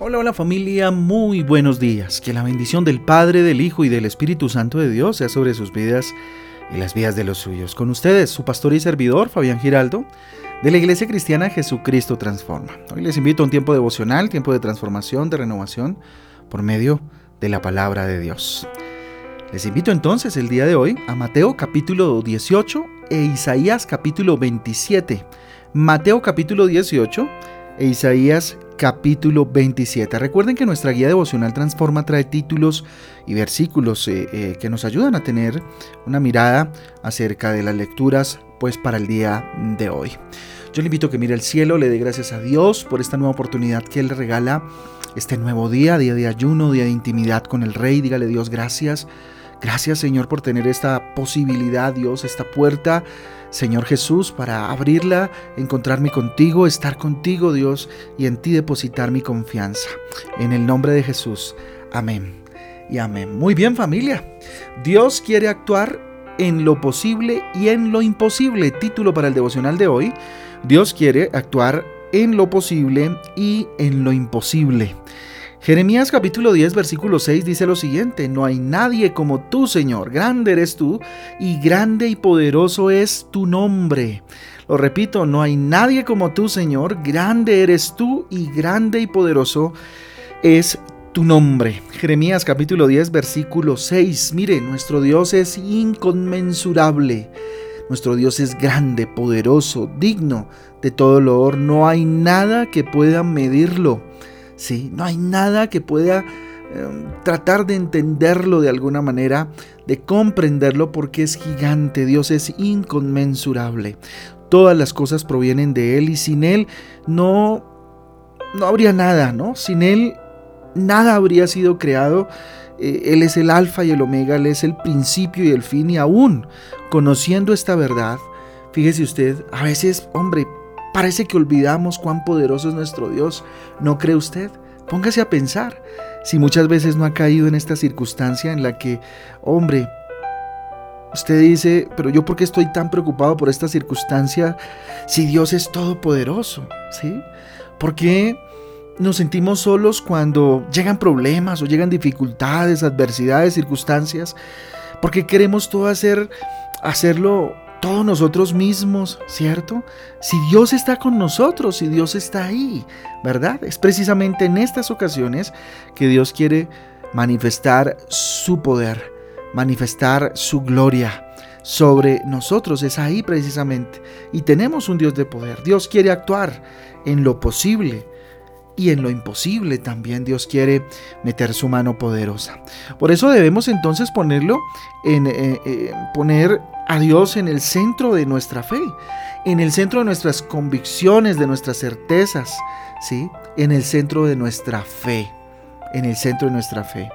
Hola, hola familia, muy buenos días. Que la bendición del Padre, del Hijo y del Espíritu Santo de Dios sea sobre sus vidas y las vidas de los suyos. Con ustedes, su pastor y servidor, Fabián Giraldo, de la Iglesia Cristiana Jesucristo Transforma. Hoy les invito a un tiempo devocional, tiempo de transformación, de renovación, por medio de la palabra de Dios. Les invito entonces el día de hoy a Mateo capítulo 18 e Isaías capítulo 27. Mateo capítulo 18 e Isaías capítulo 27. Recuerden que nuestra guía devocional Transforma trae títulos y versículos eh, eh, que nos ayudan a tener una mirada acerca de las lecturas pues para el día de hoy. Yo le invito a que mire el cielo, le dé gracias a Dios por esta nueva oportunidad que Él regala, este nuevo día, día de ayuno, día de intimidad con el Rey. Dígale Dios gracias. Gracias Señor por tener esta posibilidad, Dios, esta puerta Señor Jesús, para abrirla, encontrarme contigo, estar contigo, Dios, y en ti depositar mi confianza. En el nombre de Jesús. Amén. Y amén. Muy bien familia. Dios quiere actuar en lo posible y en lo imposible. Título para el devocional de hoy. Dios quiere actuar en lo posible y en lo imposible. Jeremías capítulo 10 versículo 6 dice lo siguiente, no hay nadie como tú Señor, grande eres tú y grande y poderoso es tu nombre. Lo repito, no hay nadie como tú Señor, grande eres tú y grande y poderoso es tu nombre. Jeremías capítulo 10 versículo 6, mire, nuestro Dios es inconmensurable. Nuestro Dios es grande, poderoso, digno de todo loor. No hay nada que pueda medirlo. ¿Sí? No hay nada que pueda em, tratar de entenderlo de alguna manera, de comprenderlo porque es gigante, Dios es inconmensurable. Todas las cosas provienen de Él y sin Él no, no habría nada, ¿no? Sin Él nada habría sido creado. Eh, él es el alfa y el omega, Él es el principio y el fin y aún conociendo esta verdad, fíjese usted, a veces, hombre, Parece que olvidamos cuán poderoso es nuestro Dios. ¿No cree usted? Póngase a pensar si muchas veces no ha caído en esta circunstancia en la que, hombre, usted dice, pero yo por qué estoy tan preocupado por esta circunstancia si Dios es todopoderoso? ¿Sí? ¿Por qué nos sentimos solos cuando llegan problemas o llegan dificultades, adversidades, circunstancias? Porque queremos todo hacer, hacerlo todos nosotros mismos, ¿cierto? Si Dios está con nosotros, si Dios está ahí, ¿verdad? Es precisamente en estas ocasiones que Dios quiere manifestar su poder, manifestar su gloria sobre nosotros. Es ahí precisamente. Y tenemos un Dios de poder. Dios quiere actuar en lo posible y en lo imposible también Dios quiere meter su mano poderosa. Por eso debemos entonces ponerlo en eh, eh, poner a Dios en el centro de nuestra fe, en el centro de nuestras convicciones, de nuestras certezas, ¿sí? En el centro de nuestra fe, en el centro de nuestra fe.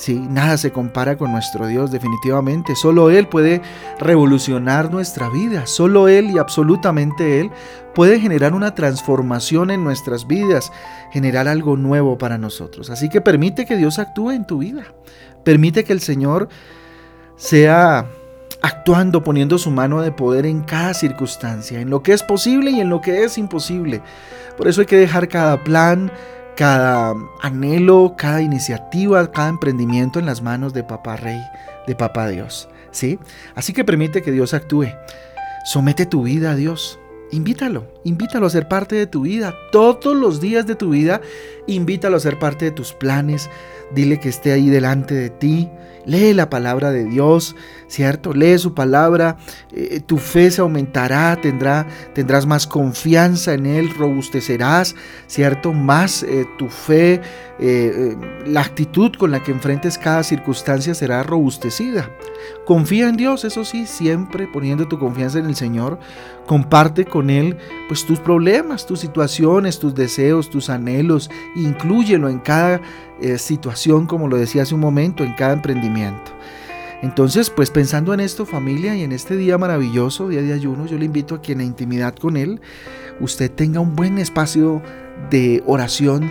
Sí, nada se compara con nuestro Dios definitivamente. Solo Él puede revolucionar nuestra vida. Solo Él y absolutamente Él puede generar una transformación en nuestras vidas, generar algo nuevo para nosotros. Así que permite que Dios actúe en tu vida. Permite que el Señor sea actuando, poniendo su mano de poder en cada circunstancia, en lo que es posible y en lo que es imposible. Por eso hay que dejar cada plan, cada anhelo, cada iniciativa, cada emprendimiento en las manos de Papá Rey, de Papá Dios. ¿sí? Así que permite que Dios actúe. Somete tu vida a Dios. Invítalo, invítalo a ser parte de tu vida. Todos los días de tu vida, invítalo a ser parte de tus planes. Dile que esté ahí delante de ti. Lee la palabra de Dios, ¿cierto? Lee su palabra, eh, tu fe se aumentará, tendrá, tendrás más confianza en Él, robustecerás, ¿cierto? Más eh, tu fe, eh, la actitud con la que enfrentes cada circunstancia será robustecida. Confía en Dios, eso sí, siempre poniendo tu confianza en el Señor. Comparte con Él pues tus problemas, tus situaciones, tus deseos, tus anhelos. Inclúyelo en cada situación, como lo decía hace un momento, en cada emprendimiento. Entonces, pues pensando en esto familia y en este día maravilloso, día de ayuno, yo le invito a que en la intimidad con Él usted tenga un buen espacio de oración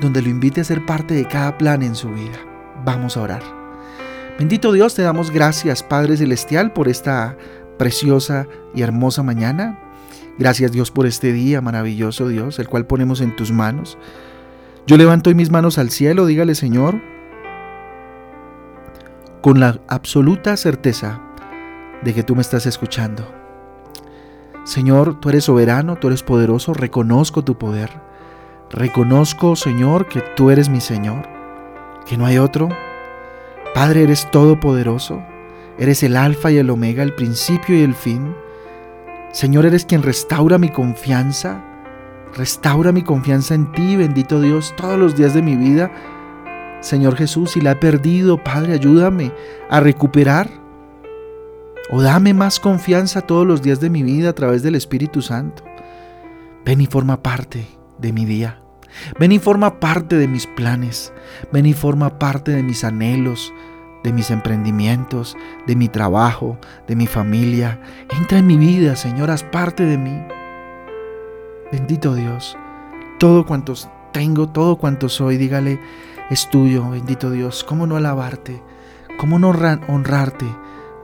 donde lo invite a ser parte de cada plan en su vida. Vamos a orar. Bendito Dios, te damos gracias Padre Celestial por esta preciosa y hermosa mañana. Gracias Dios por este día maravilloso Dios, el cual ponemos en tus manos. Yo levanto hoy mis manos al cielo, dígale Señor, con la absoluta certeza de que tú me estás escuchando. Señor, tú eres soberano, tú eres poderoso, reconozco tu poder. Reconozco, Señor, que tú eres mi Señor, que no hay otro. Padre, eres todopoderoso, eres el alfa y el omega, el principio y el fin. Señor, eres quien restaura mi confianza, restaura mi confianza en ti, bendito Dios, todos los días de mi vida. Señor Jesús, si la he perdido, Padre, ayúdame a recuperar o dame más confianza todos los días de mi vida a través del Espíritu Santo. Ven y forma parte de mi día. Ven y forma parte de mis planes. Ven y forma parte de mis anhelos, de mis emprendimientos, de mi trabajo, de mi familia. Entra en mi vida, Señor, haz parte de mí. Bendito Dios, todo cuanto tengo, todo cuanto soy, dígale, es tuyo, bendito Dios. ¿Cómo no alabarte? ¿Cómo no honrarte?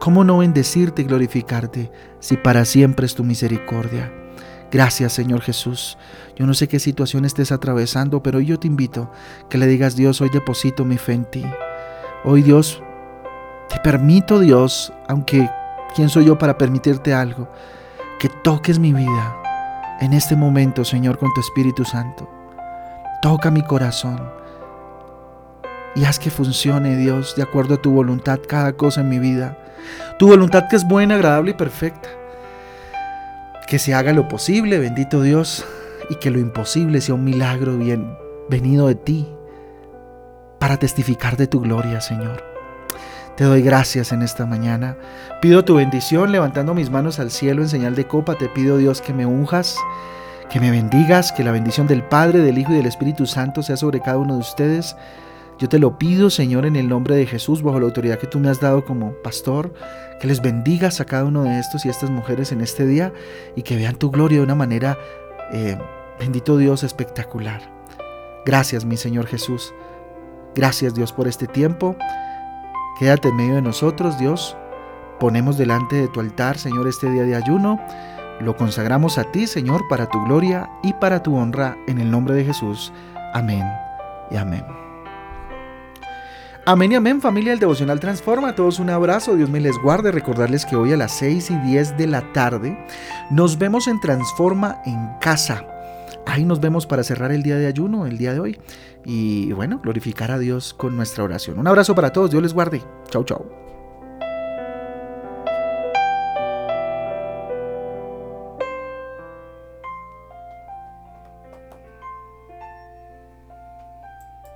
¿Cómo no bendecirte y glorificarte si para siempre es tu misericordia? Gracias Señor Jesús. Yo no sé qué situación estés atravesando, pero yo te invito que le digas Dios, hoy deposito mi fe en ti. Hoy Dios, te permito Dios, aunque ¿quién soy yo para permitirte algo? Que toques mi vida en este momento, Señor, con tu Espíritu Santo. Toca mi corazón y haz que funcione, Dios, de acuerdo a tu voluntad, cada cosa en mi vida. Tu voluntad que es buena, agradable y perfecta. Que se haga lo posible, bendito Dios, y que lo imposible sea un milagro bien venido de ti para testificar de tu gloria, Señor. Te doy gracias en esta mañana. Pido tu bendición levantando mis manos al cielo en señal de copa. Te pido Dios que me unjas, que me bendigas, que la bendición del Padre, del Hijo y del Espíritu Santo sea sobre cada uno de ustedes yo te lo pido, Señor, en el nombre de Jesús, bajo la autoridad que tú me has dado como pastor, que les bendigas a cada uno de estos y estas mujeres en este día y que vean tu gloria de una manera, eh, bendito Dios, espectacular. Gracias, mi Señor Jesús. Gracias, Dios, por este tiempo. Quédate en medio de nosotros, Dios. Ponemos delante de tu altar, Señor, este día de ayuno. Lo consagramos a ti, Señor, para tu gloria y para tu honra, en el nombre de Jesús. Amén y amén. Amén y amén, familia del Devocional Transforma. Todos un abrazo, Dios me les guarde. Recordarles que hoy a las 6 y 10 de la tarde nos vemos en Transforma en casa. Ahí nos vemos para cerrar el día de ayuno, el día de hoy. Y bueno, glorificar a Dios con nuestra oración. Un abrazo para todos, Dios les guarde. Chau, chau.